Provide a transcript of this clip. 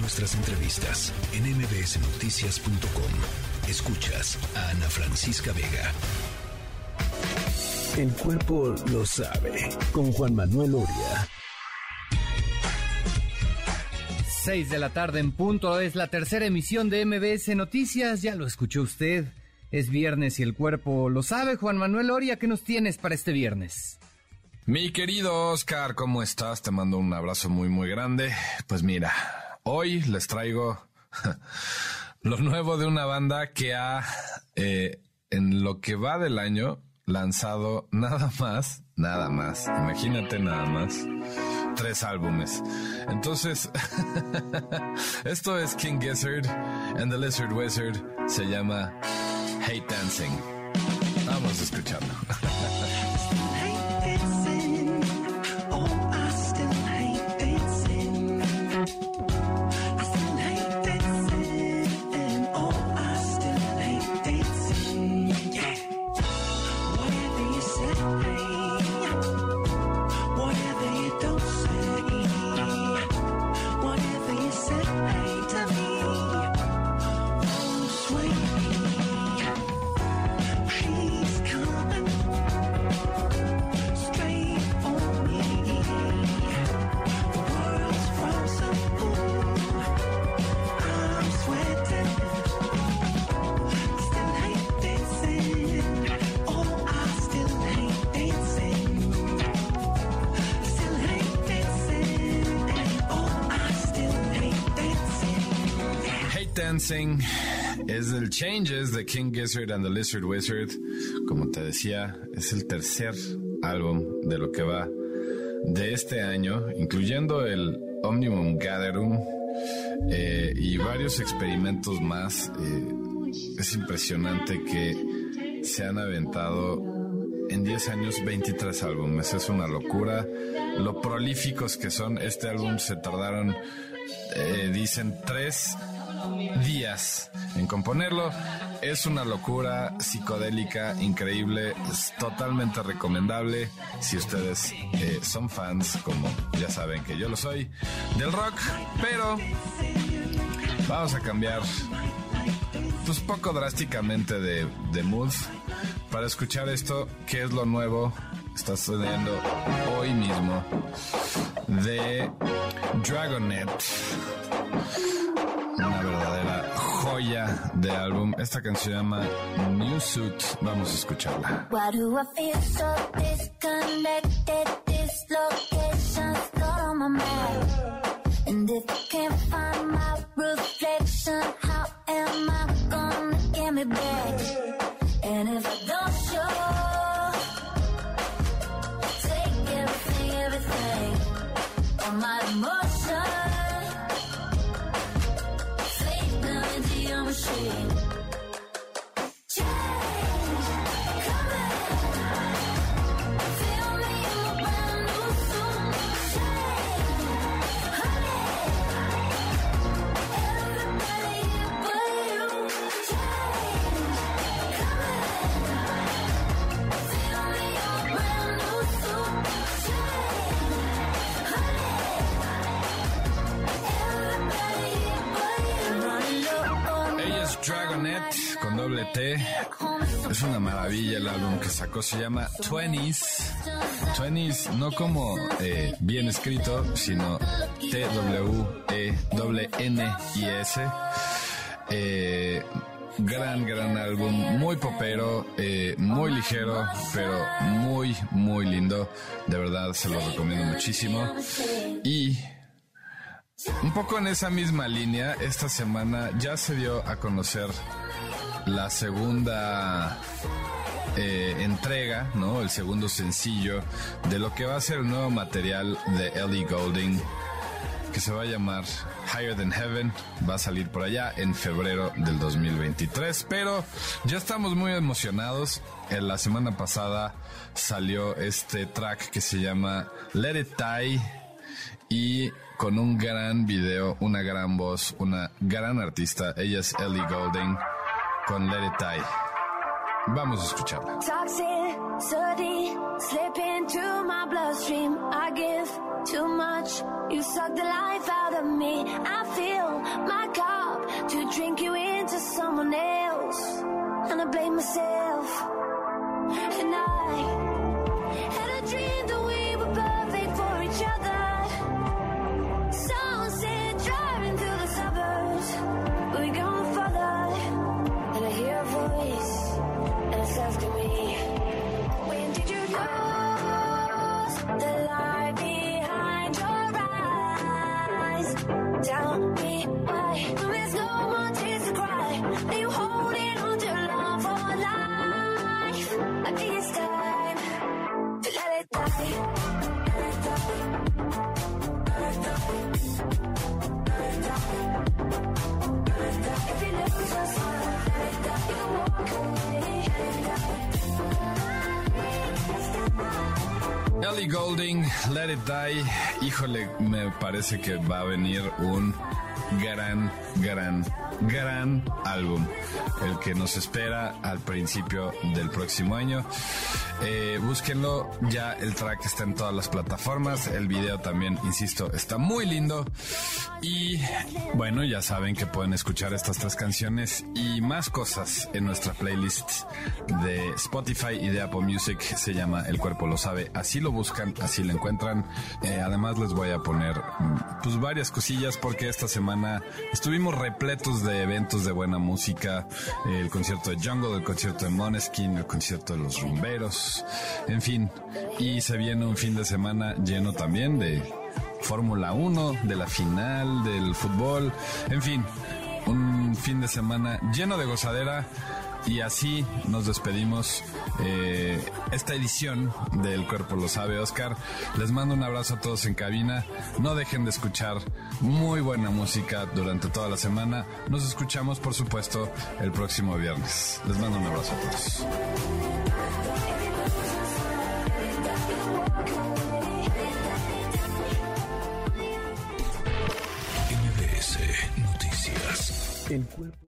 nuestras entrevistas en mbsnoticias.com. Escuchas a Ana Francisca Vega. El cuerpo lo sabe con Juan Manuel Oria. 6 de la tarde en punto es la tercera emisión de MBS Noticias, ya lo escuchó usted. Es viernes y el cuerpo lo sabe. Juan Manuel Oria, ¿qué nos tienes para este viernes? Mi querido Oscar, ¿cómo estás? Te mando un abrazo muy, muy grande. Pues mira, hoy les traigo lo nuevo de una banda que ha, eh, en lo que va del año, lanzado nada más, nada más, imagínate nada más, tres álbumes. Entonces, esto es King Gizzard and the Lizard Wizard, se llama Hate Dancing. Vamos a escucharlo. Dancing es el Changes de King Gizzard and the Lizard Wizard. Como te decía, es el tercer álbum de lo que va de este año, incluyendo el Omnium Gatherum eh, y varios experimentos más. Eh, es impresionante que se han aventado en 10 años 23 álbumes. Es una locura. Lo prolíficos que son. Este álbum se tardaron, eh, dicen, tres días en componerlo. Es una locura psicodélica increíble, es totalmente recomendable si ustedes eh, son fans, como ya saben que yo lo soy, del rock, pero vamos a cambiar pues poco drásticamente de, de mood para escuchar esto, que es lo nuevo, está sucediendo hoy mismo, de Dragonet una verdadera joya de álbum. Esta canción se llama New Suit. Vamos a escucharla. And if I can't find my reflection, how am I gonna get me back? And if I don't show, doble. Es una maravilla el álbum que sacó. Se llama Twenties. Twenties, no como eh, bien escrito, sino T-W-E-N-I-S. Eh, gran, gran álbum, muy popero, eh, muy ligero, pero muy, muy lindo. De verdad, se lo recomiendo muchísimo. Y un poco en esa misma línea, esta semana ya se dio a conocer la segunda eh, entrega, ¿no? El segundo sencillo de lo que va a ser el nuevo material de Ellie Golding, que se va a llamar Higher Than Heaven. Va a salir por allá en febrero del 2023, pero ya estamos muy emocionados. En la semana pasada salió este track que se llama Let It Die y con un gran video, una gran voz, una gran artista. Ella es Ellie Golding con Let It. Vamos a escucharla. Toxicity slip into my bloodstream. I give too much. You suck the life out of me. I feel my cup to drink you into someone else. And I blame myself. Tell me why. There's no more tears to cry, are you holding Golding, Let It Die. Híjole, me parece que va a venir un gran, gran, gran álbum. El que nos espera al principio del próximo año. Eh, búsquenlo, ya el track está en todas las plataformas. El video también, insisto, está muy lindo. Y bueno, ya saben que pueden escuchar estas tres canciones y más cosas en nuestra playlist de Spotify y de Apple Music. Se llama El cuerpo lo sabe. Así lo buscan, así lo encuentran. Eh, además les voy a poner mm, pues varias cosillas porque esta estuvimos repletos de eventos de buena música. El concierto de Jungle, el concierto de Moneskin, el concierto de los rumberos. En fin, y se viene un fin de semana lleno también de Fórmula 1, de la final, del fútbol, en fin, un fin de semana lleno de gozadera y así nos despedimos eh, esta edición del Cuerpo lo sabe Oscar. Les mando un abrazo a todos en cabina. No dejen de escuchar muy buena música durante toda la semana. Nos escuchamos por supuesto el próximo viernes. Les mando un abrazo a todos. MBS Noticias. El cuerpo